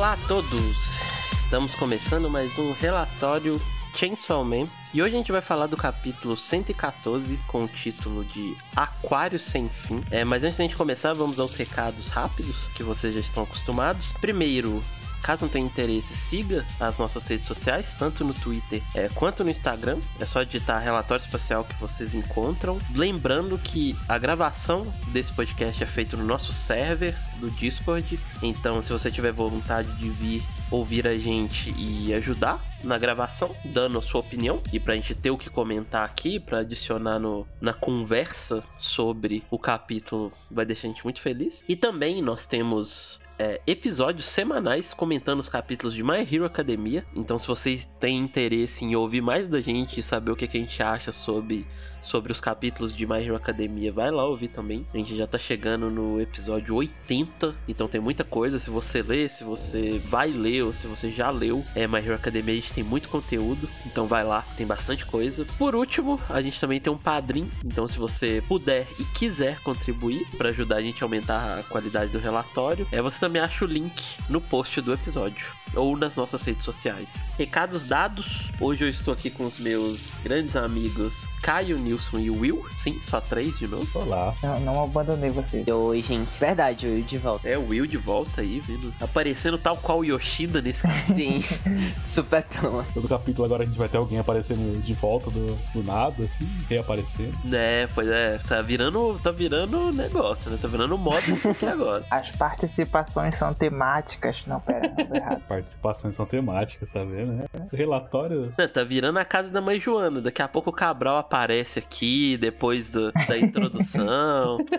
Olá a todos! Estamos começando mais um relatório Chainsaw Man. E hoje a gente vai falar do capítulo 114 com o título de Aquário Sem Fim. É, mas antes da gente começar, vamos aos recados rápidos que vocês já estão acostumados. Primeiro, Caso não tenha interesse, siga as nossas redes sociais, tanto no Twitter é, quanto no Instagram. É só digitar relatório espacial que vocês encontram. Lembrando que a gravação desse podcast é feita no nosso server do Discord. Então, se você tiver vontade de vir ouvir a gente e ajudar na gravação, dando a sua opinião e pra gente ter o que comentar aqui, para adicionar no, na conversa sobre o capítulo, vai deixar a gente muito feliz. E também nós temos é, episódios semanais comentando os capítulos de My Hero Academia. Então, se vocês têm interesse em ouvir mais da gente e saber o que, que a gente acha sobre sobre os capítulos de My Hero Academia, vai lá ouvir também. A gente já tá chegando no episódio 80, então tem muita coisa. Se você lê, se você vai ler ou se você já leu, é My Hero Academia, a gente tem muito conteúdo, então vai lá, tem bastante coisa. Por último, a gente também tem um padrinho, então se você puder e quiser contribuir para ajudar a gente a aumentar a qualidade do relatório, é você também acha o link no post do episódio ou nas nossas redes sociais. Recados dados. Hoje eu estou aqui com os meus grandes amigos Caio, Nilson e Will. Sim, só três de novo. Olá. Não, não abandonei você. Oi, gente. Verdade, o Will de volta. É, o Will de volta aí, vindo. Aparecendo tal qual o Yoshida nesse Sim, super cama. Todo capítulo agora a gente vai ter alguém aparecendo de volta do, do nada, assim, reaparecendo. É, pois é. Tá virando, tá virando negócio, né? Tá virando moda isso aqui agora. As participações são temáticas. Não, pera, não, errado. Participações são temáticas, tá vendo? né? Relatório. É, tá virando a casa da mãe Joana. Daqui a pouco o Cabral aparece aqui, depois do, da introdução.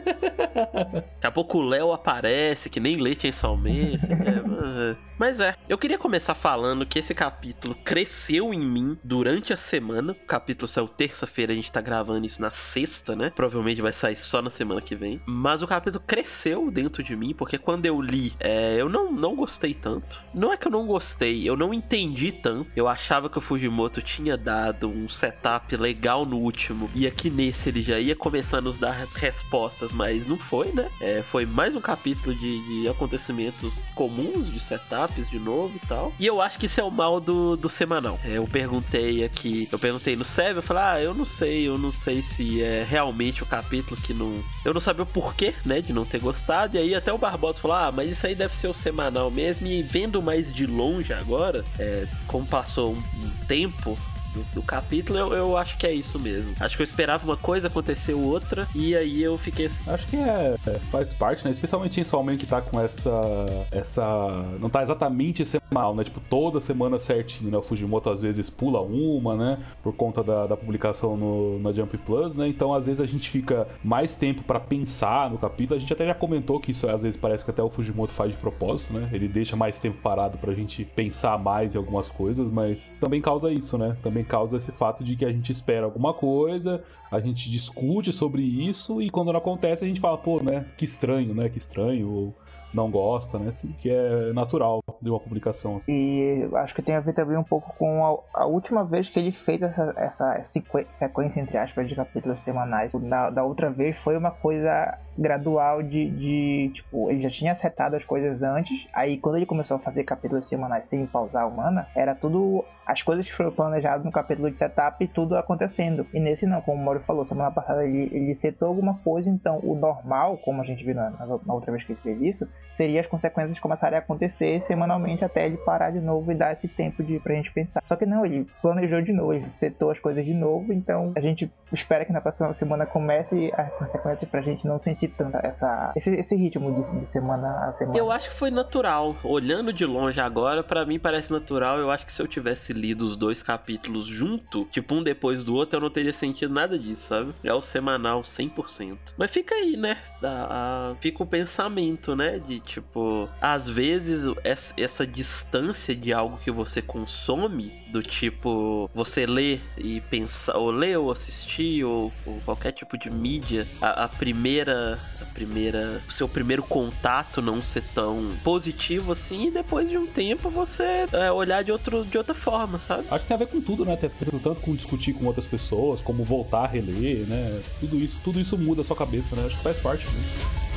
Daqui a pouco o Léo aparece, que nem leite em salmense. É, mas é, eu queria começar falando que esse capítulo cresceu em mim durante a semana. O capítulo saiu terça-feira, a gente tá gravando isso na sexta, né? Provavelmente vai sair só na semana que vem. Mas o capítulo cresceu dentro de mim, porque quando eu li, é, eu não, não gostei tanto. Não é que eu não gostei, eu não entendi tanto. Eu achava que o Fujimoto tinha dado um setup legal no último. E aqui nesse ele já ia começar a nos dar respostas, mas não foi, né? É, foi mais um capítulo de, de acontecimentos comuns, de setup de novo e tal. E eu acho que isso é o mal do, do semanal. É, eu perguntei aqui, eu perguntei no Seb, eu falei, ah, eu não sei, eu não sei se é realmente o capítulo que não. Eu não sabia o porquê, né, de não ter gostado. E aí até o Barbosa falou, ah, mas isso aí deve ser o semanal mesmo. E vendo mais de longe agora, é, como passou um, um tempo, do, capítulo, eu, eu, acho que é isso mesmo. Acho que eu esperava uma coisa, aconteceu outra, e aí eu fiquei assim. Acho que é, faz parte, né? Especialmente em Soulman que tá com essa. essa. Não tá exatamente semanal, né? Tipo, toda semana certinho, né? O Fujimoto às vezes pula uma, né? Por conta da, da publicação no, na Jump Plus, né? Então às vezes a gente fica mais tempo para pensar no capítulo. A gente até já comentou que isso às vezes parece que até o Fujimoto faz de propósito, né? Ele deixa mais tempo parado pra gente pensar mais em algumas coisas, mas também causa isso, né? Também também causa esse fato de que a gente espera alguma coisa, a gente discute sobre isso e quando não acontece a gente fala, pô, né, que estranho, né, que estranho, ou não gosta, né? Assim, que é natural de uma publicação. Assim. E acho que tem a ver também um pouco com a, a última vez que ele fez essa, essa sequência, entre aspas, de capítulos semanais. Da, da outra vez foi uma coisa gradual de, de, tipo, ele já tinha acertado as coisas antes, aí quando ele começou a fazer capítulos semanais sem pausar a humana, era tudo as coisas que foram planejadas no capítulo de setup e tudo acontecendo. E nesse não, como o Mauro falou, semana passada ele, ele setou alguma coisa, então o normal, como a gente viu na, na outra vez que ele fez isso, seria as consequências começarem a acontecer semanalmente até ele parar de novo e dar esse tempo de, pra gente pensar. Só que não, ele planejou de novo, ele setou as coisas de novo, então a gente espera que na próxima semana comece as consequências pra gente não sentir tanto essa, esse, esse ritmo de, de, semana a semana. Eu acho que foi natural. Olhando de longe agora, para mim parece natural. Eu acho que se eu tivesse lido os dois capítulos junto, tipo um depois do outro, eu não teria sentido nada disso, sabe? É o semanal 100%. Mas fica aí, né? A, a, fica o pensamento, né? De tipo, às vezes essa distância de algo que você consome, do tipo, você lê e pensar, ou ler ou assistir, ou, ou qualquer tipo de mídia, a, a primeira primeira, seu primeiro contato não ser tão positivo assim, e depois de um tempo você é, olhar de, outro, de outra forma, sabe? Acho que tem a ver com tudo, né? Tanto com discutir com outras pessoas, como voltar a reler, né? Tudo isso, tudo isso muda a sua cabeça, né? Acho que faz parte. Né?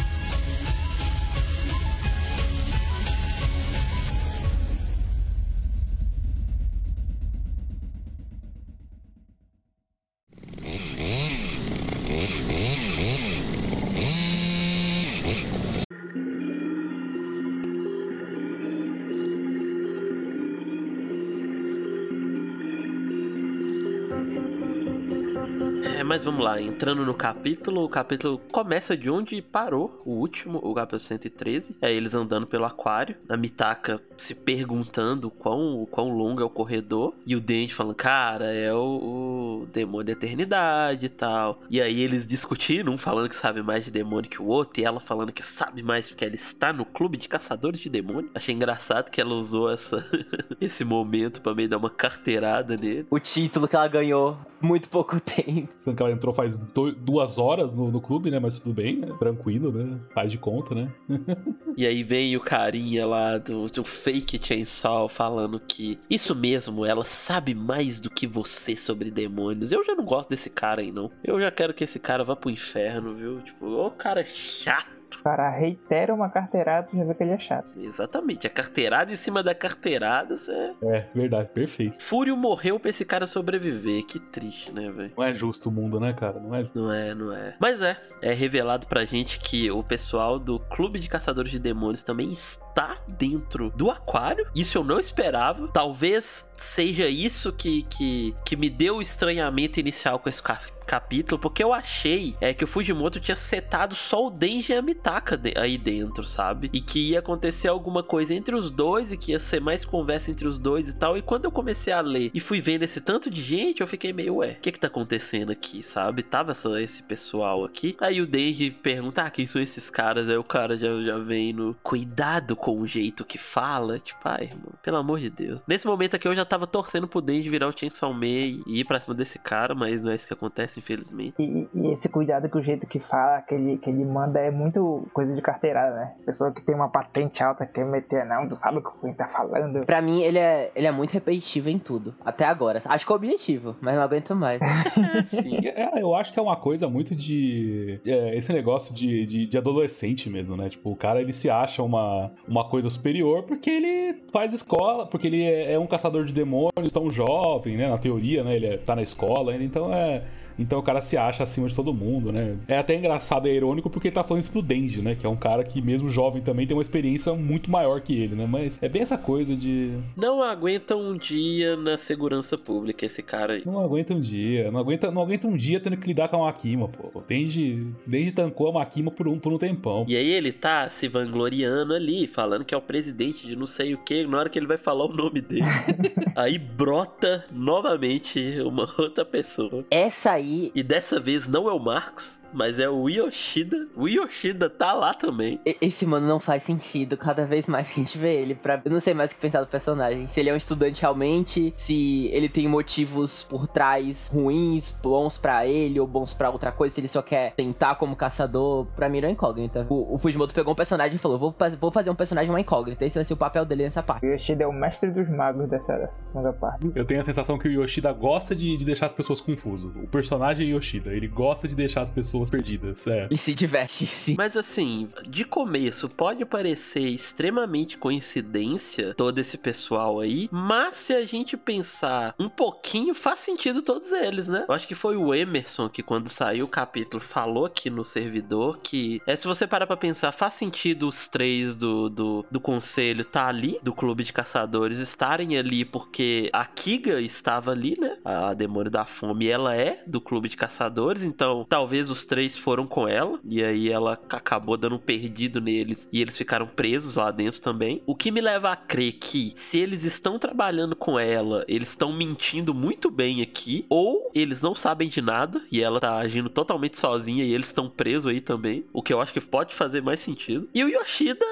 Mas vamos lá, entrando no capítulo, o capítulo começa de onde parou o último, o capítulo 113. É eles andando pelo aquário, a Mitaka se perguntando quão, quão longo é o corredor, e o Dente falando, cara, é o, o demônio da eternidade e tal. E aí eles discutindo, um falando que sabe mais de demônio que o outro, e ela falando que sabe mais porque ela está no clube de caçadores de demônio. Achei engraçado que ela usou essa, esse momento pra meio dar uma carteirada nele. O título que ela ganhou muito pouco tempo. Sendo que ela entrou faz duas horas no, no clube, né? Mas tudo bem, né? Tranquilo, né? Faz de conta, né? E aí vem o carinha lá do, do fake Chainsaw falando que isso mesmo, ela sabe mais do que você sobre demônios. Eu já não gosto desse cara aí, não. Eu já quero que esse cara vá pro inferno, viu? Tipo, ô cara chato. O cara reitera uma carteirada pra já ver que ele é chato. Exatamente, a carteirada em cima da carteirada, cê... É, verdade, perfeito. Fúrio morreu pra esse cara sobreviver. Que triste, né, velho? Não é justo o mundo, né, cara? Não é Não é, não é. Mas é, é revelado pra gente que o pessoal do Clube de Caçadores de Demônios também está dentro do aquário. Isso eu não esperava. Talvez seja isso que, que, que me deu o estranhamento inicial com esse capítulo, porque eu achei é, que o Fujimoto tinha setado só o Denji e a Mitaka de- aí dentro, sabe? E que ia acontecer alguma coisa entre os dois e que ia ser mais conversa entre os dois e tal. E quando eu comecei a ler e fui vendo esse tanto de gente, eu fiquei meio, ué, o que que tá acontecendo aqui, sabe? Tava essa- esse pessoal aqui. Aí o Denji pergunta, ah, quem são esses caras? Aí o cara já, já vem no cuidado com o jeito que fala. Tipo, ai, irmão, pelo amor de Deus. Nesse momento aqui eu já tava torcendo pro Denji virar o Chainsaw Man e ir pra cima desse cara, mas não é isso que acontece, infelizmente. E, e esse cuidado com o jeito que fala, que ele, que ele manda é muito coisa de carteirada, né? Pessoa que tem uma patente alta quer meter, não, tu sabe o que ele tá falando. Pra mim, ele é, ele é muito repetitivo em tudo. Até agora. Acho que é o objetivo, mas não aguento mais. Sim. É, eu acho que é uma coisa muito de. é, esse negócio de, de, de adolescente mesmo, né? Tipo, o cara ele se acha uma, uma coisa superior porque ele faz escola, porque ele é, é um caçador de demônios tão jovem, né? Na teoria, né? Ele é- tá na escola ainda, então é. Então o cara se acha acima de todo mundo, né? É até engraçado, é irônico porque ele tá falando isso pro Denji, né? Que é um cara que, mesmo jovem, também tem uma experiência muito maior que ele, né? Mas é bem essa coisa de. Não aguenta um dia na segurança pública esse cara aí. Não aguenta um dia, não aguenta, não aguenta um dia tendo que lidar com a Makima, pô. Desde, desde tancou a Makima por um, por um tempão. E aí ele tá se vangloriando ali, falando que é o presidente de não sei o que, na hora que ele vai falar o nome dele. aí brota novamente uma outra pessoa. Essa aí. E dessa vez não é o Marcos, mas é o Yoshida. O Yoshida tá lá também. e- Esse mano não faz sentido cada vez mais que a gente vê ele. Pra... Eu não sei mais o que pensar do personagem. Se ele é um estudante realmente, se ele tem motivos por trás ruins, bons pra ele ou bons pra outra coisa, se ele só quer tentar como caçador. Pra mim, não é incógnita. O, o Fujimoto pegou um personagem e falou: vou, vou fazer um personagem uma incógnita. Esse vai ser o papel dele nessa parte. O Yoshida é o mestre dos magos dessa, dessa segunda parte. Eu tenho a sensação que o Yoshida gosta de, de deixar as pessoas confusas. O personagem é Yoshida, ele gosta de deixar as pessoas perdidas. É. E se diverte, sim. Mas assim, de começo pode parecer extremamente coincidência todo esse pessoal aí, mas se a gente pensar um pouquinho, faz sentido todos eles, né? Eu acho que foi o Emerson que quando saiu o capítulo falou aqui no servidor que é se você parar pra pensar, faz sentido os três do, do, do conselho tá ali, do clube de caçadores estarem ali porque a Kiga estava ali, né? A demônio da fome, ela é do clube de caçadores, então talvez os três foram com ela e aí ela acabou dando um perdido neles e eles ficaram presos lá dentro também. O que me leva a crer que se eles estão trabalhando com ela, eles estão mentindo muito bem aqui, ou eles não sabem de nada e ela tá agindo totalmente sozinha e eles estão presos aí também, o que eu acho que pode fazer mais sentido. E o Yoshida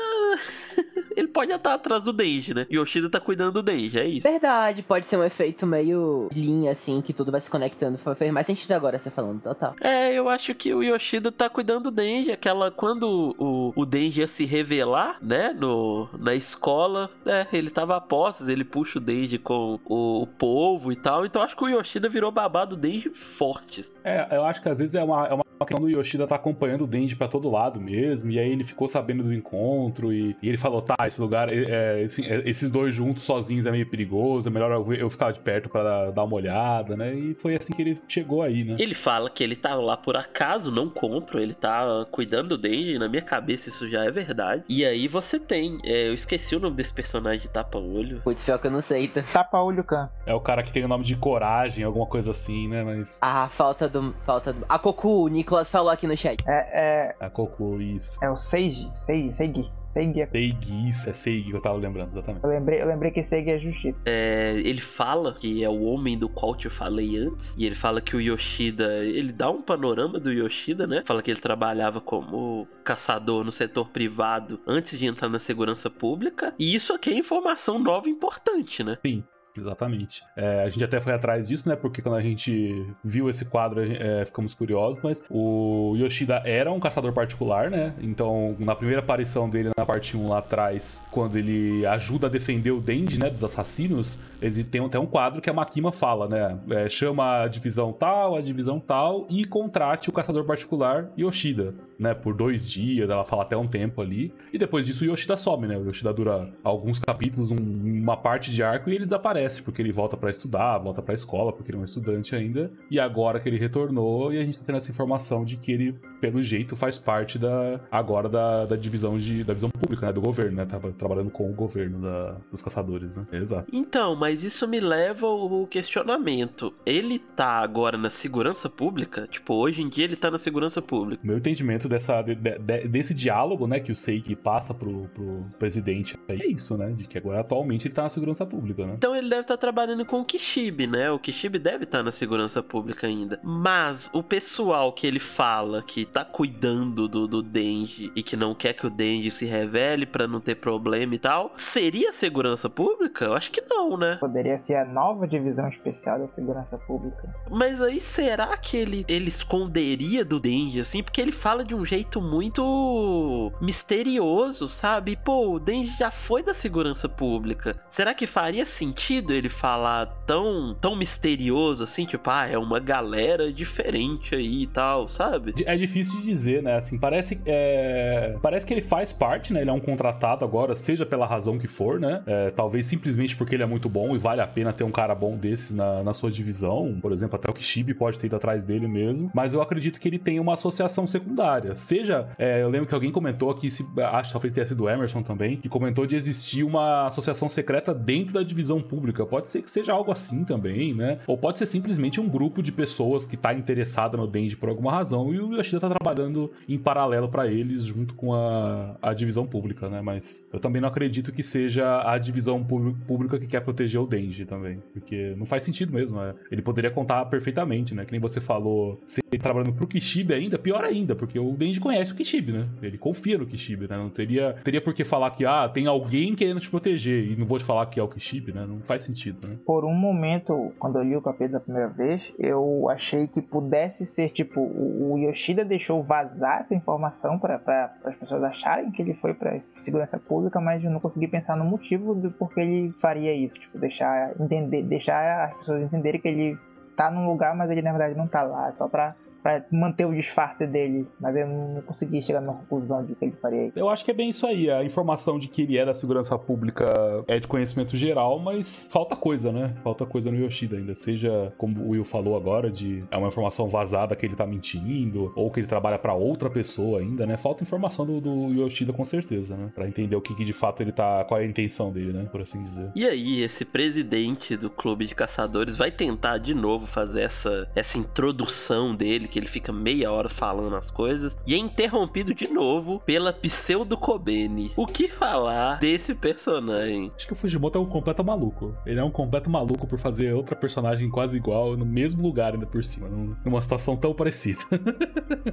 ele pode estar atrás do Denji, né? Yoshida tá cuidando do Denji, é isso. Verdade, pode ser um efeito meio linha, assim, que tudo vai se conectando. Fez mais sentido agora você falando, total. É, eu acho que o Yoshida tá cuidando do Denji. Aquela. Quando o, o Denji ia se revelar, né? No, na escola, é, ele tava a posses, ele puxa o Denji com o, o povo e tal. Então acho que o Yoshida virou babado do Denji forte. É, eu acho que às vezes é uma, é uma uma questão do Yoshida tá acompanhando o Denji pra todo lado mesmo, e aí ele ficou sabendo do encontro, e, e ele falou, tá, esse lugar, é, esse, é, esses dois juntos sozinhos é meio perigoso, é melhor eu, eu ficar de perto para dar, uma olhada, né? E foi assim que ele chegou aí, né? Ele fala que ele tá lá por acaso, não compro, ele tá cuidando do Denji, na minha cabeça isso já é verdade. E aí você tem, é, eu esqueci o nome desse personagem de tapa-olho. Putz, pior que eu não sei, tá? Tapa-olho Khan. É o cara que tem o nome de coragem, alguma coisa assim, né? Mas. Ah, falta do. Falta do. A Cocu, o Nicolas falou aqui no chat. É, é, A Coco, isso. é o Seiji, Seiji, Seigi. Seigi. é- Seigi, isso, é Seigi que eu tava lembrando, exatamente. Eu lembrei, eu lembrei que Seigi é justiça. É, ele fala que é o homem do qual te falei antes. E ele fala que o Yoshida. Ele dá um panorama do Yoshida, né? Fala que ele trabalhava como caçador no setor privado antes de entrar na segurança pública. E isso aqui é informação nova e importante, né? Sim. Exatamente. É, a gente até foi atrás disso, né? Porque quando a gente viu esse quadro, é, ficamos curiosos, mas o Yoshida era um caçador particular, né? Então, na primeira aparição dele na parte 1 lá atrás, quando ele ajuda a defender o Denji, né? Dos assassinos, eles tem até um quadro que a Makima fala, né? É, chama a divisão tal, a divisão tal, e contrate o caçador particular Yoshida, né? Por dois dias, ela fala até um tempo ali. E depois disso o Yoshida some, né? O Yoshida dura alguns capítulos, um- uma parte de arco, e ele desaparece, porque ele volta pra estudar, volta pra escola, porque ele é um estudante ainda. E agora que ele retornou, e a gente tá tendo essa informação de que ele, pelo jeito, faz parte da agora da, da divisão de da visão pública, né? Do governo, né? Tava trabalhando com o governo da- dos caçadores, né? Exato. Então, mas isso me leva ao questionamento. Ele tá agora na segurança pública? Tipo, hoje em dia ele tá na segurança pública. Meu entendimento dessa, de- de- desse diálogo, né, que o Seiki passa pro, pro presidente é isso, né? De que agora atualmente ele tá na segurança pública, né? Então ele deve estar trabalhando com o Kishibe, né? O Kishibe deve estar na segurança pública ainda. Mas o pessoal que ele fala que tá cuidando do, do Denji e que não quer que o Denji se revele pra não ter problema e tal, seria segurança pública? Eu acho que não, né? Poderia ser a nova divisão especial da segurança pública. Mas aí será que ele, ele esconderia do Denji, assim? Porque ele fala de um jeito muito misterioso, sabe? Pô, o Denji já foi da segurança pública. Será que faria sentido ele falar tão, tão misterioso assim? Tipo, ah, é uma galera diferente aí e tal, sabe? É difícil de dizer, né? Assim, parece, é, parece que ele faz parte, né? Ele é um contratado agora, seja pela razão que for, né? É, talvez simplesmente porque ele é muito bom e vale a pena ter um cara bom desses na, na sua divisão. Por exemplo, até o Kishibe pode ter ido atrás dele mesmo. Mas eu acredito que ele tem uma associação secundária. Seja, é, eu lembro que alguém comentou aqui, se, acho que talvez tenha sido o Emerson também, que comentou de existir uma associação secreta dentro da divisão pública. Pode ser que seja algo assim também, né? Ou pode ser simplesmente um grupo de pessoas que tá interessada no Denji por alguma razão e o Yoshida tá trabalhando em paralelo pra eles junto com a, a divisão pública, né? Mas eu também não acredito que seja a divisão pú- pública que quer proteger o Denji também, porque não faz sentido mesmo, né? Ele poderia contar perfeitamente, né? Que nem você falou, se ele trabalhando pro Kishibe ainda, pior ainda, porque o Denji conhece o Kishibe, né? Ele confia no Kishibe, né? Não teria, teria por que falar que, ah, tem alguém querendo te proteger e não vou te falar que é o Kishibe, né? Não faz sentido, né? Por um momento, quando eu li o capítulo da primeira vez, eu achei que pudesse ser tipo o Yoshida deixou vazar essa informação para as pessoas acharem que ele foi para segurança pública, mas eu não consegui pensar no motivo do porquê ele faria isso, tipo deixar entender, deixar as pessoas entenderem que ele tá num lugar, mas ele na verdade não tá lá, é só pra para manter o disfarce dele, mas eu não consegui chegar numa conclusão de que ele faria isso. Eu acho que é bem isso aí. A informação de que ele é da segurança pública é de conhecimento geral, mas falta coisa, né? Falta coisa no Yoshida ainda. Seja, como o Will falou agora, de é uma informação vazada que ele tá mentindo, ou que ele trabalha pra outra pessoa ainda, né? Falta informação do, do Yoshida com certeza, né? Pra entender o que, que de fato ele tá. qual é a intenção dele, né? Por assim dizer. E aí, esse presidente do clube de caçadores vai tentar de novo fazer essa, essa introdução dele, que ele fica meia hora falando as coisas, e é interrompido de novo pela pseudo Kobeni. O que falar desse personagem? Acho que o Fujimoto é um completo maluco. Ele é um completo maluco por fazer outra personagem quase igual, no mesmo lugar ainda por cima, num- numa situação tão parecida.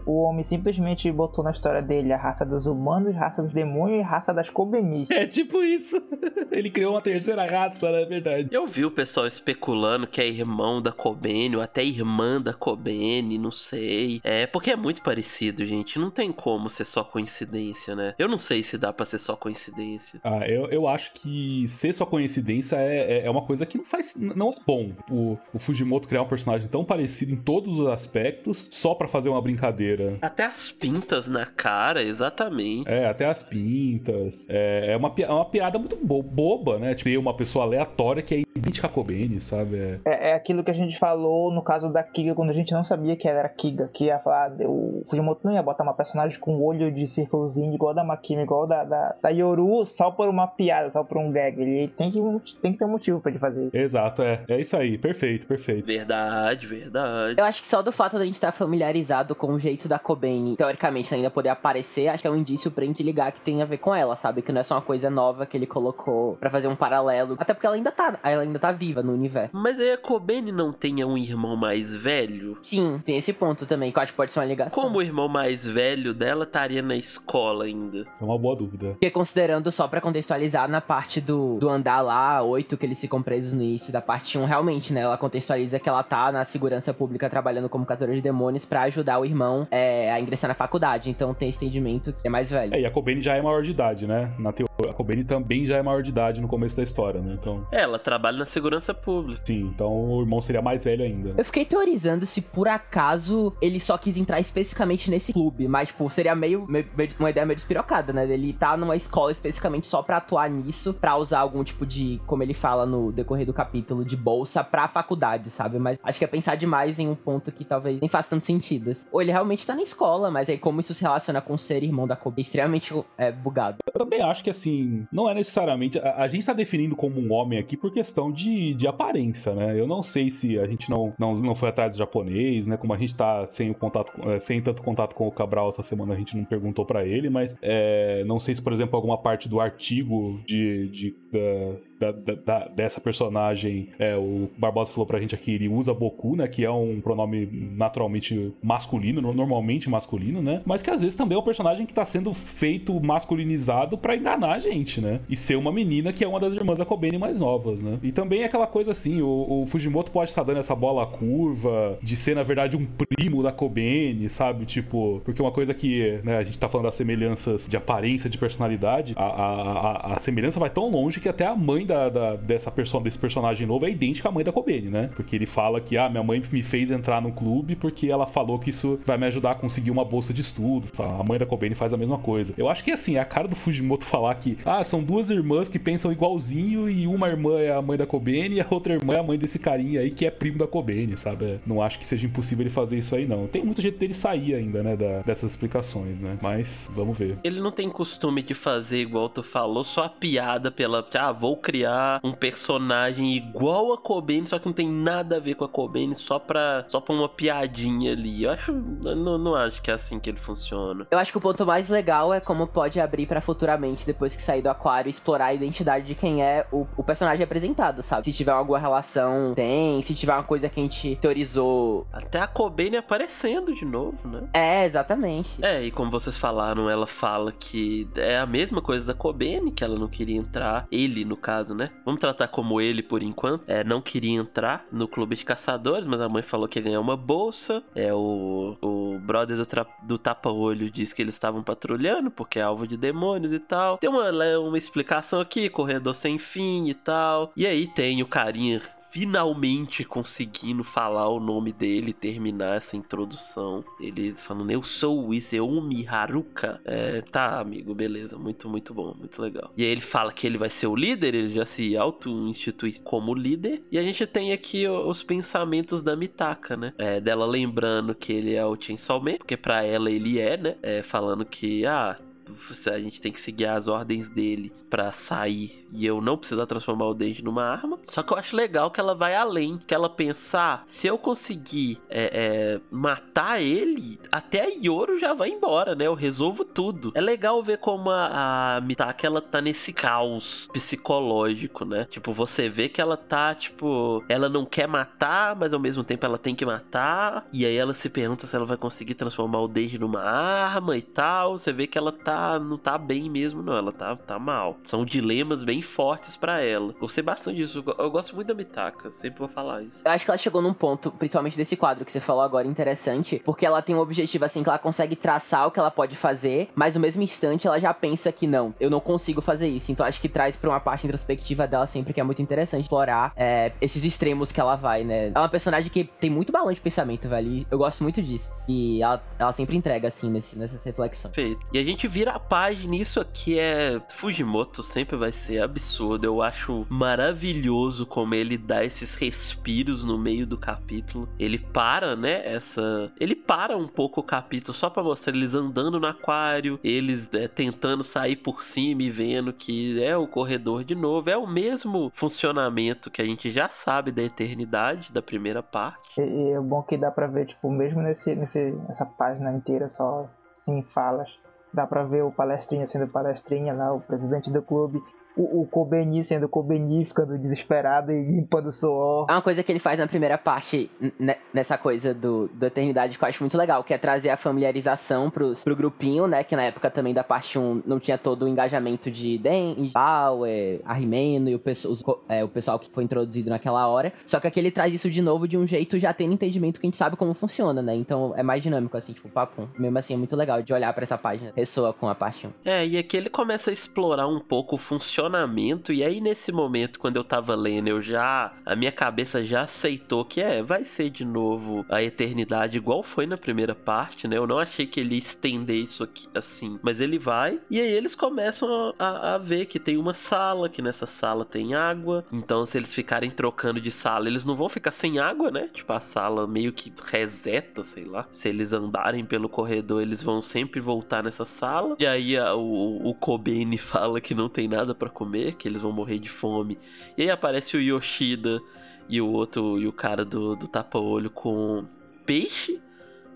O homem simplesmente botou na história dele a raça dos humanos, raça dos demônios e raça das Kobenis. É tipo isso. Ele criou uma terceira raça, né? É verdade. Eu vi o pessoal especulando que é irmão da Kobeni, ou até irmã da Kobeni, não sei. É, porque é muito parecido, gente. Não tem como ser só coincidência, né? Eu não sei se dá pra ser só coincidência. Ah, eu, eu acho que ser só coincidência é, é, é uma coisa que não faz. Não é bom o, o Fujimoto criar um personagem tão parecido em todos os aspectos só pra fazer uma brincadeira. Até as pintas na cara, exatamente. É, até as pintas. É, é uma, é uma piada muito bo- boba, né? Tipo, ter uma pessoa aleatória que é idêntica a Kobeni, sabe? É, É, é aquilo que a gente falou no caso da Kiga, quando a gente não sabia que ela era Kiga, que ia falar, o Fujimoto não ia botar uma personagem com olho de círculozinho igual da Makima, igual da, da, da Yoru, só por uma piada, só por um gag. Ele tem que, tem que ter um motivo pra ele fazer. exato, é. É isso aí. Perfeito, perfeito. Verdade, verdade. Eu acho que só do fato da gente estar familiarizado com o jeito da Cobain, teoricamente, ainda poder aparecer, acho que é um indício pra gente ligar que tem a ver com ela, sabe? Que não é só uma coisa nova que ele colocou pra fazer um paralelo. Até porque ela ainda tá, ela ainda tá viva no universo. Mas aí a Kobeni não tenha um irmão mais velho? Sim, tem esse ponto também, que eu acho que pode ser uma ligação. Como o irmão mais velho dela estaria na escola ainda? É uma boa dúvida. Porque considerando só pra contextualizar na parte do, do andar lá, 8 que eles ficam presos no início da parte 1, realmente, né? Ela contextualiza que ela tá na segurança pública trabalhando como caçadora de demônios pra ajudar o irmão é, a ingressar na faculdade. Então tem esse entendimento que é mais velho. É, e a Kobeni já é maior de idade, né? Na teoria, a Kobeni também já é maior de idade no começo da história, né? Então, É, Ela trabalha na segurança pública. sim, então o irmão seria mais velho ainda. Eu fiquei teorizando se por acaso ele só quis entrar especificamente nesse clube, mas, tipo, seria meio, meio- meio- uma ideia meio despirocada, né? Ele tá numa escola especificamente só pra atuar nisso, pra usar algum tipo de, como ele fala no decorrer do capítulo, de bolsa pra faculdade, sabe? Mas acho que é pensar demais em um ponto que talvez nem faça tanto sentido. Ou ele realmente tá na escola, mas aí como isso se relaciona com ser irmão da Kobe, é extremamente é, bugado. Eu também acho que, assim, não é necessariamente. A, a gente tá definindo como um homem aqui por questão de, de aparência, né? Eu não sei se a gente não, não, não foi atrás do japonês, né? Como a gente tá sem o contato, eh, sem tanto contato com o Cabral essa semana, a gente não perguntou pra ele, mas é, não sei se, por exemplo, alguma parte do artigo de, de- da, da- da- dessa personagem, é, o Barbosa falou pra gente aqui, ele usa Boku, né? Que é um pronome naturalmente masculino, no- normalmente masculino, né? Mas que às vezes também é um personagem que tá sendo feito masculinizado pra enganar gente, né? E ser uma menina que é uma das irmãs da Kobeni mais novas, né? E também é aquela coisa assim, o, o Fujimoto pode estar dando essa bola curva de ser, na verdade, um primo da Kobeni, sabe? Tipo, porque uma coisa que né, a gente tá falando das semelhanças de aparência, de personalidade, a, a, a, a semelhança vai tão longe que até a mãe da, da- dessa perso desse personagem novo é idêntica à mãe da Kobeni, né? Porque ele fala que, ah, minha mãe me fez entrar no clube porque ela falou que isso vai me ajudar a conseguir uma bolsa de estudos, tá? A mãe da Kobeni faz a mesma coisa. Eu acho que, assim, é a cara do Fujimoto falar que, ah, são duas irmãs que pensam igualzinho e uma irmã é a mãe da Kobeni e a outra irmã é a mãe desse carinha aí que é primo da Kobeni, sabe? É, Não acho que seja impossível ele fazer isso aí, não. Tem muito jeito dele sair ainda, né, da- dessas explicações, né? Mas, vamos ver. Ele não tem costume de fazer igual tu falou, só a piada pela. Ah, vou criar um personagem igual a Kobeni, só que não tem nada a ver com a Kobeni, só pra, só pra uma piadinha ali. Eu acho. eu Não, não acho que é assim que ele funciona. Eu acho que o ponto mais legal é como pode abrir pra futuramente, depois que sair do aquário, explorar a identidade de quem é o, o personagem apresentado, sabe? Se tiver alguma relação, tem. Se tiver uma coisa que a gente teorizou. Até a Kobeni aparecendo de novo, né? É, exatamente. É, e como vocês falaram, ela fala que é a mesma coisa da Kobeni, que ela não queria entrar. Ele, no caso, né? Vamos tratar como ele por enquanto. É, não queria entrar no clube de caçadores, mas a mãe falou que ia ganhar uma bolsa. É, o, o brother do, do tapa-olho disse que eles estavam patrulhando, porque é alvo de demônios e tal. Tem uma, uma explicação aqui, corredor sem fim e tal. E aí tem o carinha finalmente conseguindo falar o nome dele, terminar essa introdução. Ele falando, eu sou o Iseumi Haruka. É, tá, amigo, beleza, muito, muito bom, muito legal. E aí ele fala que ele vai ser o líder, ele já se auto-institui como líder. E a gente tem aqui os pensamentos da Mitaka, né? É, dela lembrando que ele é o Chainsaw Man, porque pra ela ele é, né? É, falando que, ah, a gente tem que seguir as ordens dele pra sair e eu não precisar transformar o Denji numa arma. Só que eu acho legal que ela vai além, que ela pensar, se eu conseguir é, é, matar ele, até a Yoro já vai embora, né? Eu resolvo tudo. É legal ver como a, a Mitaka ela tá nesse caos psicológico, né? Tipo, você vê que ela tá, tipo, ela não quer matar, mas ao mesmo tempo ela tem que matar. E aí ela se pergunta se ela vai conseguir transformar o Denji numa arma e tal. Você vê que ela tá tá, não tá bem mesmo, não. Ela tá, tá mal. São dilemas bem fortes para ela. Gostei bastante disso. Eu gosto muito da Mitaka, sempre vou falar isso. Eu acho que ela chegou num ponto, principalmente desse quadro que você falou agora, interessante, porque ela tem um objetivo assim que ela consegue traçar o que ela pode fazer, mas no mesmo instante ela já pensa que não, eu não consigo fazer isso. Então acho que traz pra uma parte introspectiva dela sempre que é muito interessante explorar é, esses extremos que ela vai, né? É uma personagem que tem muito balão de pensamento, velho. E eu gosto muito disso. E ela, ela sempre entrega, assim, nesse, nessas reflexões. Perfeito. E a gente vira a página, isso aqui é. Fujimoto sempre vai ser absurdo. Eu acho maravilhoso como ele dá esses respiros no meio do capítulo. Ele para, né? Essa. Ele para um pouco o capítulo só pra mostrar eles andando no aquário, eles é, tentando sair por cima e vendo que é o corredor de novo. É o mesmo funcionamento que a gente já sabe da eternidade da primeira parte. E, e é bom que dá pra ver, tipo, mesmo nesse, nesse, nessa página inteira só sem falas, dá pra ver o palestrinha sendo palestrinha lá, o presidente do clube o, o Kobeni sendo Kobeni, ficando desesperado e limpando o suor. É uma coisa que ele faz na primeira parte, nessa coisa do, do Eternidade, que eu acho muito legal, que é trazer a familiarização pros, pro grupinho, né? Que na época também da parte 1 não tinha todo o engajamento de Den, Bauer, Arrimeno e o, os, é, o pessoal que foi introduzido naquela hora. Só que aqui ele traz isso de novo de um jeito já tendo entendimento que a gente sabe como funciona, né? Então é mais dinâmico, assim, tipo, papo. Mesmo assim, é muito legal de olhar para essa página. Ressoa com a parte 1. É, e aqui ele começa a explorar um pouco o funcionamento funcionamento. E aí, nesse momento, quando eu tava lendo, eu já. A minha cabeça já aceitou que é, vai ser de novo a eternidade, igual foi na primeira parte, né? Eu não achei que ele ia estender isso aqui assim. Mas ele vai. E aí eles começam a, a ver que tem uma sala, que nessa sala tem água. Então, se eles ficarem trocando de sala, eles não vão ficar sem água, né? Tipo, a sala meio que reseta, sei lá. Se eles andarem pelo corredor, eles vão sempre voltar nessa sala. E aí a, o, o fala que não tem nada para comer, que eles vão morrer de fome. E aí aparece o Yoshida e o outro, e o cara do, do tapa-olho com peixe,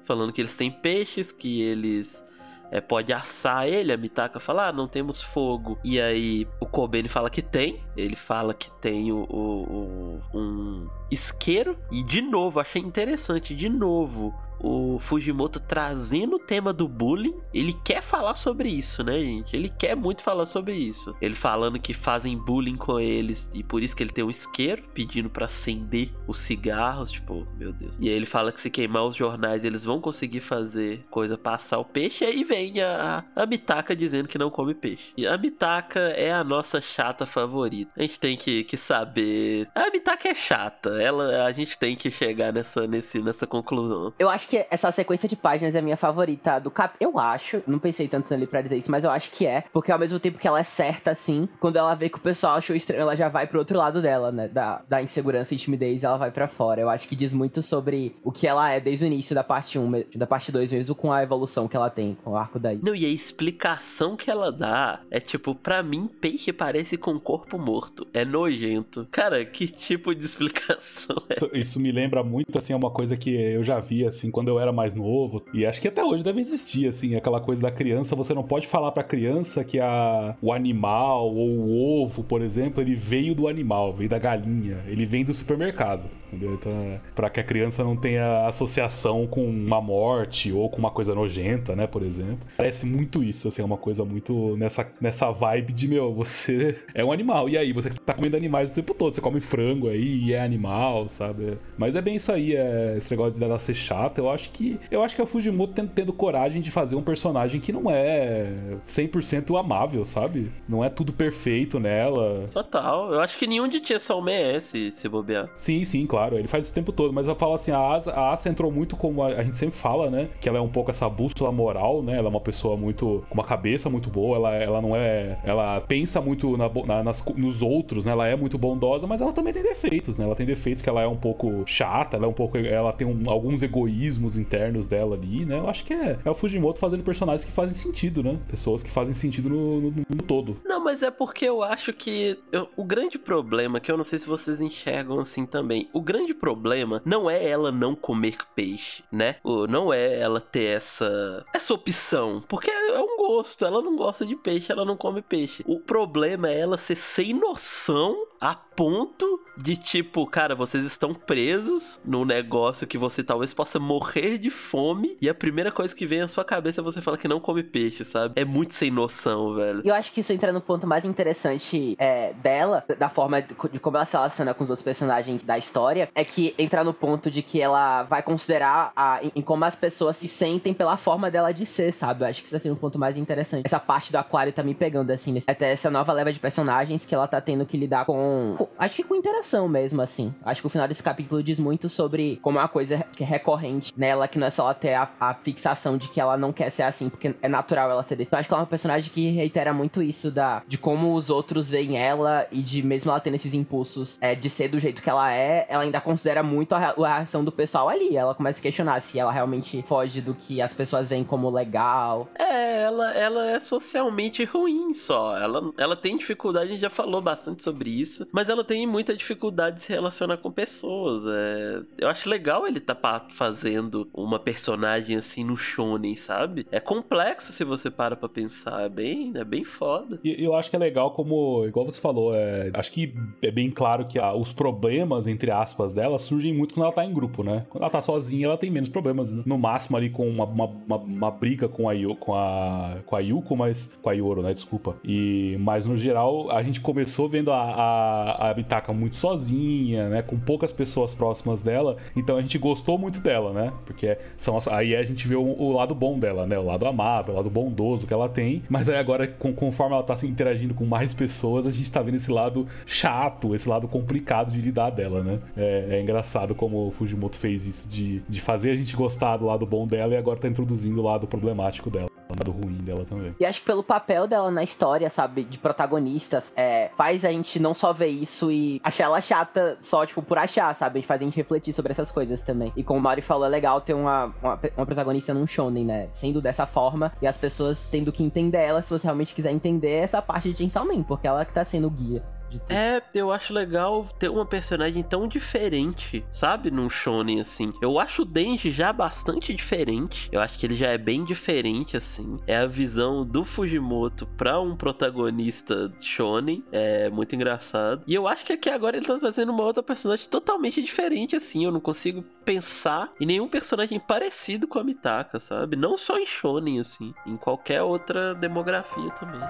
falando que eles têm peixes, que eles é, pode assar ele. A Mitaka fala, ah, não temos fogo. E aí o Kobeni fala que tem. Ele fala que tem o, o, o um isqueiro. E de novo, achei interessante, de novo, o Fujimoto trazendo o tema do bullying. Ele quer falar sobre isso, né, gente? Ele quer muito falar sobre isso. Ele falando que fazem bullying com eles e por isso que ele tem um isqueiro pedindo para acender os cigarros, tipo, meu Deus. E aí ele fala que se queimar os jornais eles vão conseguir fazer coisa passar o peixe. E aí vem a, a Mitaka dizendo que não come peixe. E a Mitaka é a nossa chata favorita. A gente tem que, que saber. A Mitaka é chata. Ela, a gente tem que chegar nessa, nesse, nessa conclusão. Eu acho que que essa sequência de páginas é a minha favorita do cap. Eu acho, não pensei tanto nele pra dizer isso, mas eu acho que é. Porque ao mesmo tempo que ela é certa, assim, quando ela vê que o pessoal achou estranho, ela já vai pro outro lado dela, né? Da, da insegurança e timidez, ela vai para fora. Eu acho que diz muito sobre o que ela é desde o início da parte 1, da parte 2 mesmo, com a evolução que ela tem, com o arco daí. Não, e a explicação que ela dá é tipo, pra mim, peixe parece com um corpo morto. É nojento. Cara, que tipo de explicação é? Isso, isso me lembra muito, assim, uma coisa que eu já vi, assim, quando eu era mais novo. E acho que até hoje deve existir, assim, aquela coisa da criança. Você não pode falar pra criança que a, o animal ou o ovo, por exemplo, ele veio do animal, veio da galinha. Ele vem do supermercado. Entendeu? Então, é pra que a criança não tenha associação com uma morte ou com uma coisa nojenta, né, por exemplo. Parece muito isso, assim, é uma coisa muito nessa, nessa vibe de, meu, você é um animal. E aí, você tá comendo animais o tempo todo. Você come frango aí e é animal, sabe? Mas é bem isso aí, é, esse negócio de dela ser chata. Eu acho que eu acho que a Fujimoto tendo, tendo coragem de fazer um personagem que não é 100% amável, sabe? Não é tudo perfeito nela. Total. Eu acho que nenhum de Chainsaw Man é esse, se bobear. Sim, sim, claro ele faz o tempo todo, mas eu falo assim, a Asa, a Asa entrou muito como a, a, gente sempre fala, né? Que ela é um pouco essa bússola moral, né? Ela é uma pessoa muito. com uma cabeça muito boa, ela, ela não é. Ela pensa muito na, na, nas, nos outros, né? Ela é muito bondosa, mas ela também tem defeitos, né? Ela tem defeitos que ela é um pouco chata, ela é um pouco. Ela tem um, alguns egoísmos internos dela ali, né? Eu acho que é, é o Fujimoto fazendo personagens que fazem sentido, né? Pessoas que fazem sentido no, no, no todo. Não, mas é porque eu acho que eu, o grande problema, que eu não sei se vocês enxergam assim também, o grande problema não é ela não comer peixe, né? Ou não é ela ter essa essa opção, porque é um gosto. Ela não gosta de peixe, ela não come peixe. O problema é ela ser sem noção A ponto de tipo, cara, vocês estão presos num negócio que você talvez possa morrer de fome e a primeira coisa que vem à sua cabeça é você falar que não come peixe, sabe? É muito sem noção, velho. E eu acho que isso entra no ponto mais interessante é, dela, da forma de, como ela se relaciona com os outros personagens da história, é que entra no ponto de que ela vai considerar a, em, em como as pessoas se sentem pela forma dela de ser, sabe? Eu acho que isso é assim, um ponto mais interessante. Essa parte do aquário tá me pegando, assim, até essa nova leva de personagens que ela tá tendo que lidar com, com. Acho que com interação mesmo, assim. Acho que o final desse capítulo diz muito sobre como é uma coisa que é recorrente nela, que não é só ela ter a, a fixação de que ela não quer ser assim, porque é natural ela ser desse. Então, acho que ela é uma personagem que reitera muito isso da, de como os outros veem ela e de mesmo ela tendo esses impulsos é, de ser do jeito que ela é, ela ainda considera muito a, a reação do pessoal ali. Ela começa a questionar se ela realmente foge do que as pessoas veem como legal. É, ela, ela é socialmente ruim só. Ela, ela tem dificuldade, a gente já falou bastante sobre isso, mas ela tem muita dificuldade de se relacionar com pessoas. É, eu acho legal ele tá fazendo uma personagem assim no shonen, sabe? É complexo se você para pra pensar, é bem, é bem foda. E eu acho que é legal como, igual você falou, é, acho que é bem claro que a, os problemas, entre aspas, dela surgem muito quando ela tá em grupo, né? Quando ela tá sozinha, ela tem menos problemas. Né? No máximo ali com uma, uma, uma, uma briga com a, com a com a Yuko, mas com a Yoro, né? Desculpa. E mas no geral a gente começou vendo a, a, a Mitaka muito sozinha, né? Com poucas pessoas próximas dela. Então a gente gostou muito dela, né? Porque são as, aí a gente vê o, o, lado bom dela, né? O lado amável, o lado bondoso que ela tem. Mas aí agora, com, conforme ela tá se interagindo com mais pessoas, a gente tá vendo esse lado chato, esse lado complicado de lidar dela, né? É, é engraçado como o Fujimoto fez isso de, de fazer a gente gostar do lado bom dela e agora tá introduzindo o lado problemático dela lado ruim dela também. E acho que pelo papel dela na história, sabe, de protagonistas, é, faz a gente não só ver isso e achar ela chata só, tipo, por achar, sabe? Faz a gente refletir sobre essas coisas também. E como o Mari falou, é legal ter uma, uma, uma, protagonista num shonen, né? Sendo dessa forma e as pessoas tendo que entender ela se você realmente quiser entender essa parte de Chainsaw porque ela que tá sendo o guia. É, eu acho legal ter uma personagem tão diferente, sabe? Num shonen, assim. Eu acho o Denji já bastante diferente. Eu acho que ele já é bem diferente, assim. É a visão do Fujimoto pra um protagonista shonen. É muito engraçado. E eu acho que aqui agora ele tá trazendo uma outra personagem totalmente diferente, assim. Eu não consigo pensar em nenhum personagem parecido com a Mitaka, sabe? Não só em shonen, assim. Em qualquer outra demografia também.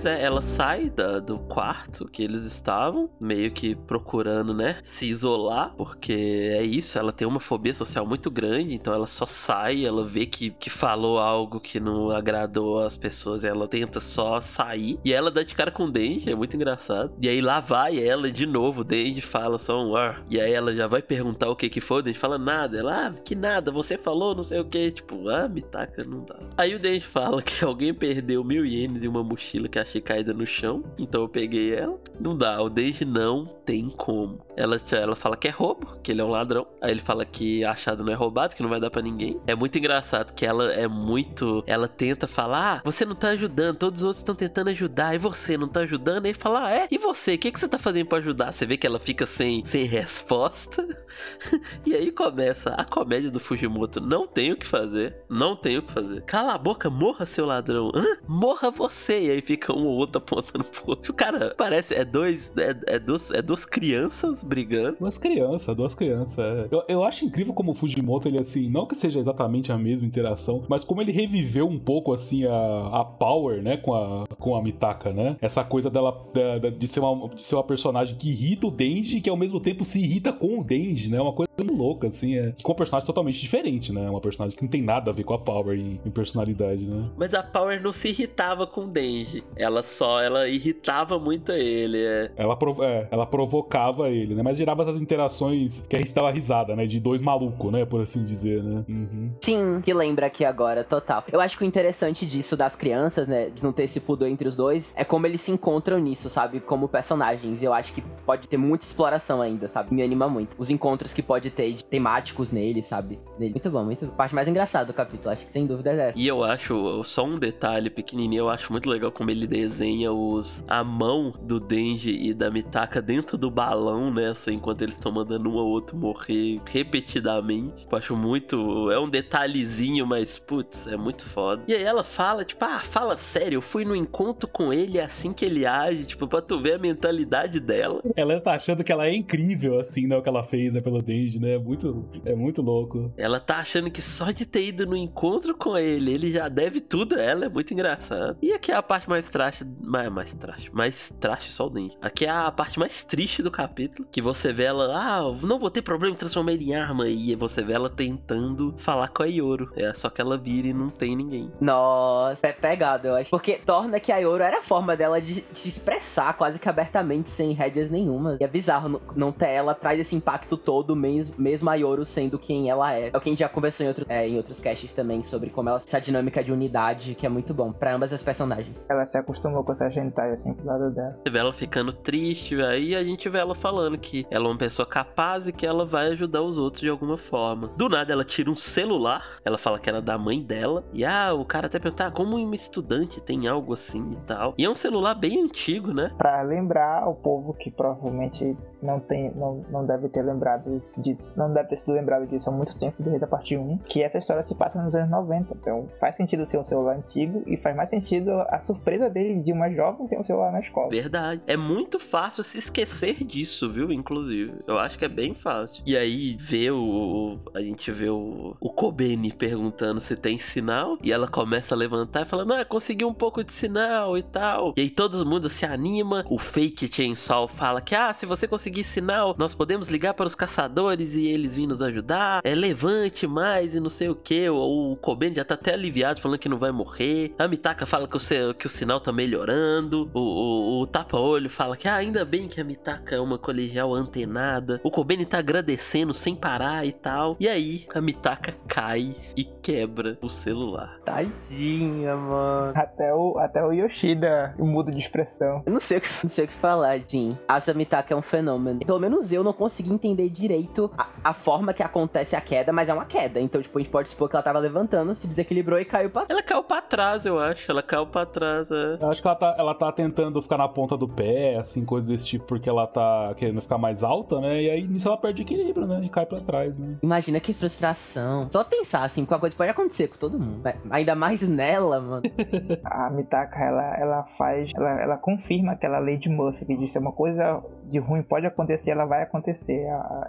Mas é, ela sai da, do quarto que eles estavam, meio que procurando, né, se isolar, porque é isso, ela tem uma fobia social muito grande, então ela só sai, ela vê que, que falou algo que não agradou as pessoas, ela tenta só sair, e ela dá de cara com o Denji, é muito engraçado. E aí lá vai ela de novo, o Denji fala só um ar, e aí ela já vai perguntar o que que foi, o Denji fala nada, ela, ah, que nada, você falou não sei o que, tipo, ah, me taca, não dá. Aí o Denji fala que alguém perdeu mil ienes e uma mochila que achei caída no chão, então eu peguei ela. Não dá, o Denji não tem como. Ela, ela fala que é roubo, que ele é um ladrão. Aí ele fala que achado não é roubado, que não vai dar para ninguém. É muito engraçado que ela é muito. Ela tenta falar: ah, você não tá ajudando, todos os outros estão tentando ajudar, e você não tá ajudando? Aí ele fala: ah, é? E você? O que, que você tá fazendo para ajudar? Você vê que ela fica sem, sem resposta. e aí começa a comédia do Fujimoto: não tem o que fazer, não tem o que fazer. Cala a boca, morra, seu ladrão. Hã? Morra você. E aí fica um ou outro apontando pro outro. Cara, parece, é dois, é, é, duas, é duas crianças brigando. Duas crianças, duas crianças. É. Eu, eu acho incrível como o Fujimoto, ele assim, não que seja exatamente a mesma interação, mas como ele reviveu um pouco assim a, a Power, né, com a, com a Mitaka, né? Essa coisa dela de, de, ser uma, de ser uma personagem que irrita o Denji, que ao mesmo tempo se irrita com o Denji, né? Uma coisa louca, assim, é. Com um personagem totalmente diferente, né? Uma personagem que não tem nada a ver com a Power em, em personalidade, né? Mas a Power não se irritava com o Denji. Ela só, ela irritava muito ele. É. Ela, prov é, ela provocava ele, né? Mas gerava essas interações que a gente dava risada, né? De dois malucos, né? Por assim dizer, né? Uhum. Sim, que lembra aqui agora, total. Eu acho que o interessante disso das crianças, né? De não ter esse pudor entre os dois, é como eles se encontram nisso, sabe? Como personagens. Eu acho que pode ter muita exploração ainda, sabe? Me anima muito. Os encontros que pode pode ter de temáticos nele, sabe? Nele. Muito bom, muito. A parte mais engraçada do capítulo, acho que sem dúvida é essa. E eu acho, só um detalhe pequenininho, eu acho muito legal como ele desenha os a mão do Denji e da Mitaka dentro do balão, né? Assim, enquanto eles estão mandando um ao outro morrer repetidamente. Eu acho muito. É um detalhezinho, mas putz, é muito foda. E aí ela fala, tipo, ah, fala sério, eu fui no encontro com ele é assim que ele age, tipo, pra tu ver a mentalidade dela. Ela tá achando que ela é incrível, assim, né? O que ela fez né, pelo Denji, né? É muito, é muito louco. Ela tá achando que só de ter ido no encontro com ele, ele já deve tudo a ela, é muito engraçado. E aqui é a parte mais trash, mais, mais trash, mais trash só o Denji. Aqui é a parte mais triste do capítulo, que você vê ela, ah, não vou ter problema em transformar ele em arma, e você vê ela tentando falar com a Yoro. É só que ela vira e não tem ninguém. Nossa, é pegado, eu acho. Porque torna que a Yoro era a forma dela de se expressar quase que abertamente, sem rédeas nenhuma. E é bizarro não, não ter ela, traz esse impacto todo, mesmo, mesmo a Yoro sendo quem ela é. É o que a gente já conversou em, outro, é, em outros casts também, sobre como ela, essa dinâmica de unidade, que é muito bom para ambas as personagens. Ela se acostumou com essa gentalha assim pro lado dela. Você vê ela ficando triste, aí a gente vê ela falando que ela é uma pessoa capaz e que ela vai ajudar os outros de alguma forma. Do nada ela tira um celular, ela fala que era da mãe dela, e ah, o cara até pergunta, ah, como uma estudante tem algo assim e tal. E é um celular bem antigo, né? Pra lembrar ao povo que provavelmente não tem, não, não deve ter lembrado disso, não deve ter sido lembrado disso há muito tempo, desde a parte 1, que essa história se passa nos anos 90. Então faz sentido ser um celular antigo e faz mais sentido a surpresa dele de uma jovem ter um celular na escola. Verdade. É muito fácil se esquecer disso, viu? Inclusive. Eu acho que é bem fácil. E aí vê o. A gente vê o, o Kobeni perguntando se tem sinal. E ela começa a levantar e falando: Ah, consegui um pouco de sinal e tal. E aí todo mundo se anima. O fake Chainsaw fala que, ah, se você conseguir sinal, nós podemos ligar para os caçadores e eles virem nos ajudar. É levante mais e não sei o que. O Kobeni já tá até aliviado, falando que não vai morrer. A Mitaka fala que o, que o sinal tá melhorando. O, o, o tapa-olho fala que ah, ainda bem que a Mitaka é uma colegial antenada. O Kobeni tá agradecendo sem parar e tal. E aí a Mitaka cai e quebra o celular. Tadinha, mano. Até o, até o Yoshida muda de expressão. Eu não sei o que, não sei o que falar, sim. A Samitaka é um fenômeno. Pelo menos eu não consegui entender direito a, a, forma que acontece a queda, mas é uma queda. Então, tipo, a gente pode supor que ela tava levantando, se desequilibrou e caiu pra Ela caiu pra trás, eu acho. Ela caiu pra trás, é. Eu acho que ela tá, ela tá tentando ficar na ponta do pé, assim, coisas desse tipo, porque ela tá querendo ficar mais alta, né? E aí nisso ela perde equilíbrio, né? E cai pra trás, né? Imagina que frustração. Só pensar, assim, qualquer coisa pode acontecer com todo mundo. Ainda mais nela, mano. a Mitaka, ela, ela faz, ela, ela confirma aquela lei de Murphy, que disse uma coisa de ruim pode acontecer, ela vai acontecer.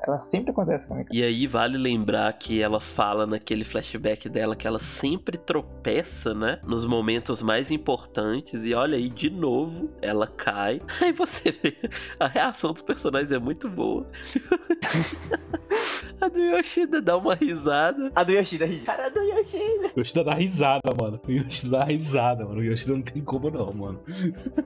Ela sempre acontece comigo. E aí vale lembrar que ela fala naquele flashback dela que ela sempre tropeça, né? Nos momentos mais importantes. E olha aí, de novo, ela cai. Aí você vê, a reação dos personagens é muito boa. a do Yoshida dá uma risada. A do Yoshida ri. Cara do Yoshida. Yoshida dá risada, mano. O Yoshida dá risada, mano. O Yoshida não tem como não, mano.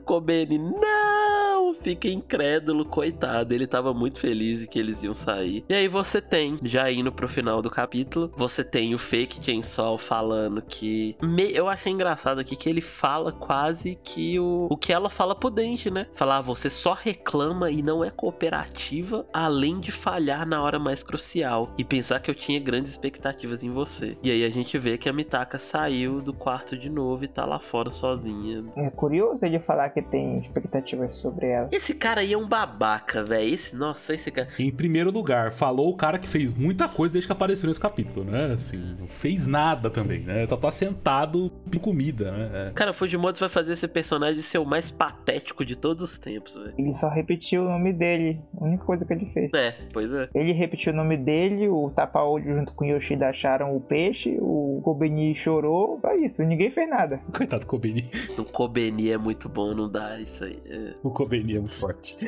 Kobeni, não! Fica incrédulo, coitado. Ele tava muito feliz que eles iam sair. E aí você tem, já indo pro final do capítulo, você tem o fake Chainsaw falando que. Me... Eu achei engraçado aqui que ele fala quase que o, o que ela fala pro Denji, né? Falar, ah, você só reclama e não é cooperativa, além de falhar na hora mais crucial. E pensar que eu tinha grandes expectativas em você. E aí a gente vê que a Mitaka saiu do quarto de novo e tá lá fora sozinha. É curioso ele falar que tem expectativas sobre ela. Esse cara aí é um babaca, velho. Esse, nossa, esse cara. Em primeiro lugar, falou o cara que fez muita coisa desde que apareceu nesse capítulo, né? Assim, não fez nada também, né? Só tá sentado com comida, né? É. Cara, Fujimoto vai fazer esse personagem ser o mais patético de todos os tempos, velho. Ele só repetiu o nome dele. A única coisa que ele fez. É, pois é. Ele repetiu o nome dele, o Tapa-Olho junto com o Yoshida acharam o peixe, o Kobeni chorou. Só isso, ninguém fez nada. Coitado do Kobeni. O Kobeni é muito bom, não dá isso aí. É. O Kobeni é muito forte.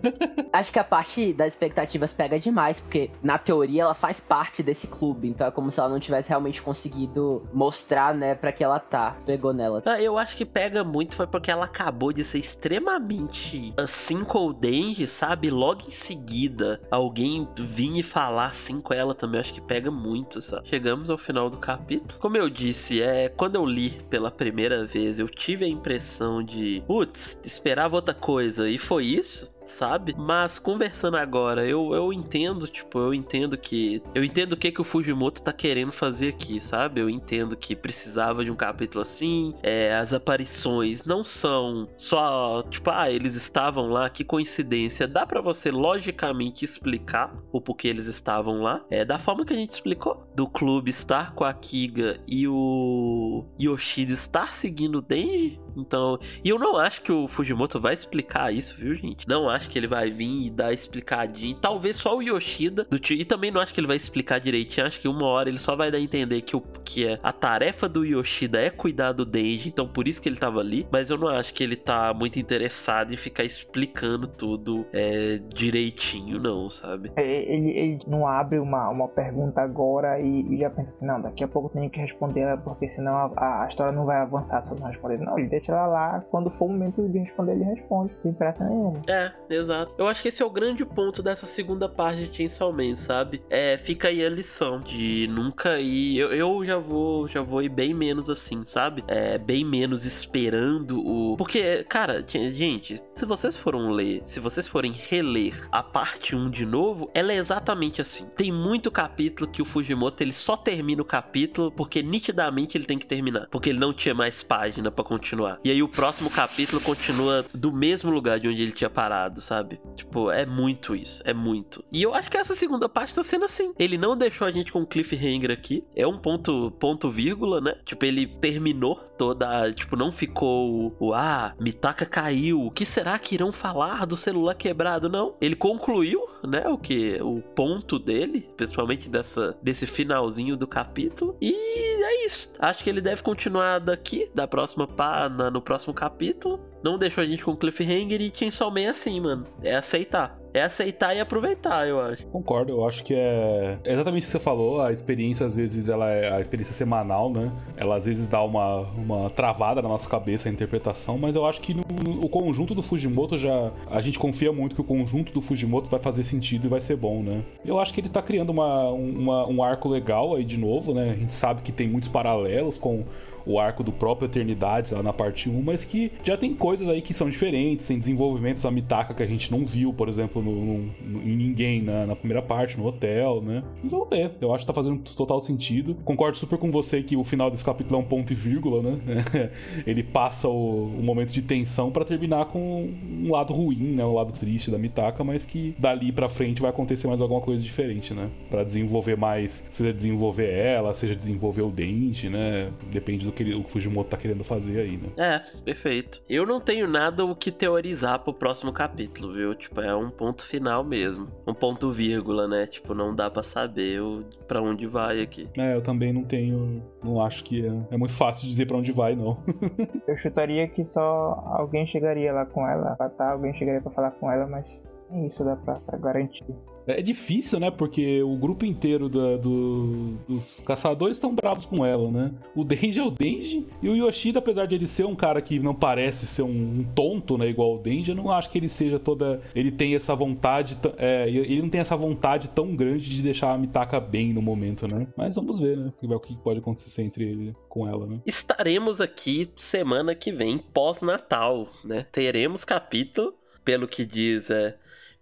Acho que a parte das expectativas pega demais, porque na teoria ela faz parte desse clube, então é como se ela não tivesse realmente conseguido mostrar, né, pra que ela tá. Pegou nela. Ah, eu acho que pega muito foi porque ela acabou de ser extremamente assim com o Denji, sabe? Logo em seguida, alguém vir e falar assim com ela também, acho que pega muito, sabe? Chegamos ao final do capítulo. Como eu disse, é quando eu li pela primeira vez, eu tive a impressão de, putz, esperava outra coisa, e foi isso. Sabe? Mas conversando agora, eu, eu entendo, tipo, eu entendo que. Eu entendo o que, que o Fujimoto tá querendo fazer aqui, sabe? Eu entendo que precisava de um capítulo assim. É, as aparições não são só, tipo, ah, eles estavam lá, que coincidência. Dá para você logicamente explicar o porquê eles estavam lá. É da forma que a gente explicou. Do clube estar com a Kiga e o Yoshida estar seguindo o Denji. Então, e eu não acho que o Fujimoto vai explicar isso, viu, gente? Não acho que ele vai vir e dar explicadinho. Talvez só o Yoshida do tio. E também não acho que ele vai explicar direitinho. Acho que uma hora ele só vai dar a entender que, o, que é a tarefa do Yoshida é cuidar do Denji. Então, por isso que ele tava ali. Mas eu não acho que ele tá muito interessado em ficar explicando tudo é, direitinho, não, sabe? É, ele, ele não abre uma, uma pergunta agora e, e já pensa assim, não, daqui a pouco eu tenho que responder ela, porque senão a, a história não vai avançar se eu não responder. Não, ele deixa ela lá, quando for o momento de responder, ele responde, sem pressa nenhuma. É, exato. Eu acho que esse é o grande ponto dessa segunda parte de Chainsaw Man, sabe? É, fica aí a lição de nunca ir. Eu, eu já vou já vou ir bem menos assim, sabe? É, bem menos esperando o. Porque, cara, gente, se vocês foram ler, se vocês forem reler a parte 1 de novo, ela é exatamente assim. Tem muito capítulo que o Fujimoto ele só termina o capítulo porque nitidamente ele tem que terminar. Porque ele não tinha mais página para continuar. E aí o próximo capítulo continua do mesmo lugar de onde ele tinha parado, sabe? Tipo, é muito isso, é muito. E eu acho que essa segunda parte tá sendo assim. Ele não deixou a gente com cliffhanger aqui. É um ponto, ponto vírgula, né? Tipo, ele terminou toda, tipo, não ficou o ah, Mitaka caiu. O que será que irão falar do celular quebrado? Não. Ele concluiu, né, o que o ponto dele, principalmente dessa desse finalzinho do capítulo. E é isso. Acho que ele deve continuar daqui, da próxima pá, no próximo capítulo. Não deixou a gente com cliffhanger e Chainsaw Man assim, mano. É aceitar é aceitar e aproveitar, eu acho. Concordo, eu acho que é exatamente o que você falou. A experiência, às vezes, ela é a experiência semanal, né? Ela às vezes dá uma, uma travada na nossa cabeça a interpretação, mas eu acho que no, no, o conjunto do Fujimoto já. A gente confia muito que o conjunto do Fujimoto vai fazer sentido e vai ser bom, né? Eu acho que ele tá criando uma, uma um arco legal aí de novo, né? A gente sabe que tem muitos paralelos com o arco do próprio Eternidade lá na parte 1, mas que já tem coisas aí que são diferentes, tem desenvolvimentos da Mitaka que a gente não viu, por exemplo, no, no, em ninguém na, na, primeira parte, no hotel, né? Mas vamos ver, eu acho que tá fazendo total sentido. Concordo super com você que o final desse capítulo é um ponto e vírgula, né? Ele passa o, o momento de tensão para terminar com um lado ruim, né? O lado triste da Mitaka, mas que dali para frente vai acontecer mais alguma coisa diferente, né? Para desenvolver mais, seja desenvolver ela, seja desenvolver o Denji, né? Depende do que ele, o Fujimoto tá querendo fazer aí, né? É, perfeito. Eu não tenho nada o que teorizar pro próximo capítulo, viu? Tipo, é um ponto final mesmo. Um ponto vírgula, né? Tipo, não dá para saber o, pra onde vai aqui. É, eu também não tenho. Não acho que é, é muito fácil dizer para onde vai, não. eu chutaria que só alguém chegaria lá com ela, pra tá, alguém chegaria para falar com ela, mas é isso, dá pra, pra garantir. É difícil, né? Porque o grupo inteiro da, do, dos caçadores estão bravos com ela, né? O Denji é o Denji. E o Yoshida, apesar de ele ser um cara que não parece ser um, um tonto, né? Igual o Denji, eu não acho que ele seja toda. Ele tem essa vontade. É, ele não tem essa vontade tão grande de deixar a Mitaka bem no momento, né? Mas vamos ver, né? O que pode acontecer entre ele com ela, né? Estaremos aqui semana que vem, pós-Natal, né? Teremos capítulo, pelo que diz, é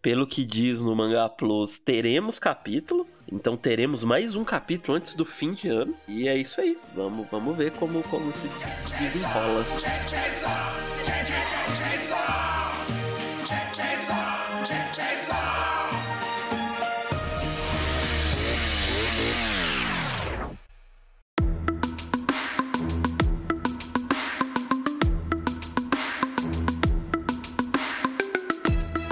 pelo que diz no Manga Plus, teremos capítulo. Então teremos mais um capítulo antes do fim de ano. E é isso aí. Vamos, vamos ver como, como se desenrola.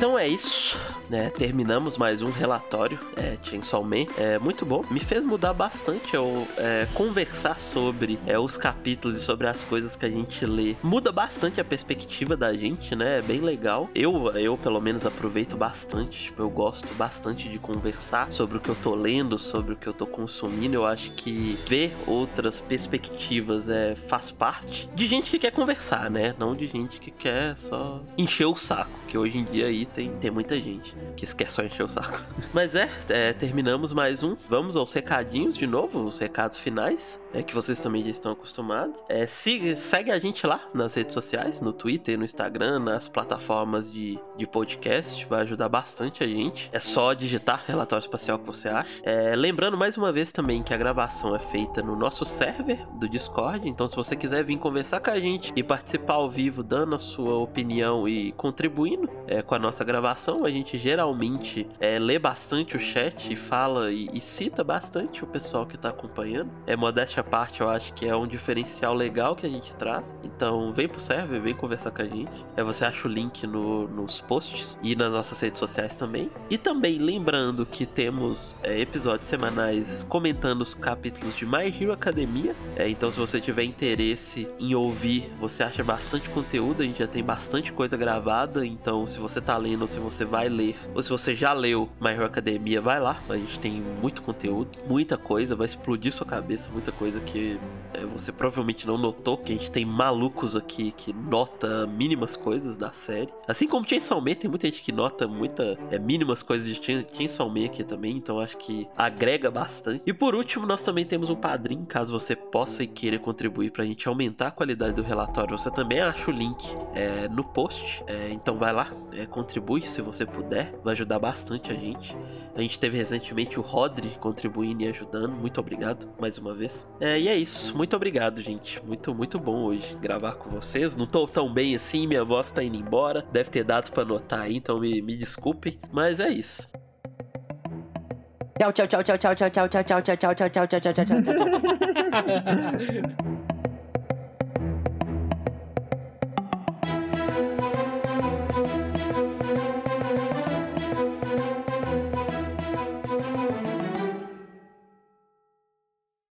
Então é isso né? Terminamos mais um relatório, é, Chainsaw Man. É muito bom. Me fez mudar bastante eu é, conversar sobre é, os capítulos e sobre as coisas que a gente lê. Muda bastante a perspectiva da gente, né? É bem legal. Eu, eu pelo menos, aproveito bastante. Tipo, eu gosto bastante de conversar sobre o que eu tô lendo, sobre o que eu tô consumindo. Eu acho que ver outras perspectivas é, faz parte de gente que quer conversar, né? Não de gente que quer só encher o saco, que hoje em dia aí tem, tem muita gente. Que quer só encher o saco. Mas é, é, terminamos mais um. Vamos aos recadinhos de novo, os recados finais, é que vocês também já estão acostumados. É, siga, segue a gente lá nas redes sociais, no Twitter, no Instagram, nas plataformas de, de podcast, vai ajudar bastante a gente. É só digitar relatório espacial que você acha. É, lembrando mais uma vez também que a gravação é feita no nosso server do Discord, então se você quiser vir conversar com a gente e participar ao vivo, dando a sua opinião e contribuindo é, com a nossa gravação, a gente geralmente é, lê bastante o chat, fala e, e cita bastante o pessoal que está acompanhando. É modéstia à parte, eu acho que é um diferencial legal que a gente traz. Então vem pro server, vem conversar com a gente. É, você acha o link no, nos posts e nas nossas redes sociais também. E também lembrando que temos é, episódios semanais comentando os capítulos de My Hero Academia. É, então se você tiver interesse em ouvir, você acha bastante conteúdo. A gente já tem bastante coisa gravada. Então se você tá lendo se você vai ler, ou se você já leu My Hero Academia, vai lá. A gente tem muito conteúdo, muita coisa, vai explodir sua cabeça, muita coisa que é, você provavelmente não notou, que a gente tem malucos aqui que nota mínimas coisas da série. Assim como Chainsaw Man, tem muita gente que nota muita é, mínimas coisas de Chainsaw Man aqui também, então acho que agrega bastante. E por último, nós também temos um padrinho, caso você possa e queira contribuir pra gente aumentar a qualidade do relatório. Você também acha o link é, no post, é, então vai lá, é, contribui se você puder, vai ajudar bastante a gente. A gente teve recentemente o Rodri contribuindo e ajudando, muito obrigado mais uma vez. É, e é isso, muito obrigado, gente. Muito, muito bom hoje gravar com vocês. Não tô tão bem assim, minha voz tá indo embora. Deve ter dado pra notar aí, então me, me desculpem. Mas é isso. Tchau, tchau, tchau, tchau, tchau, tchau, tchau, tchau, tchau, tchau, tchau, tchau, tchau, tchau, tchau, tchau.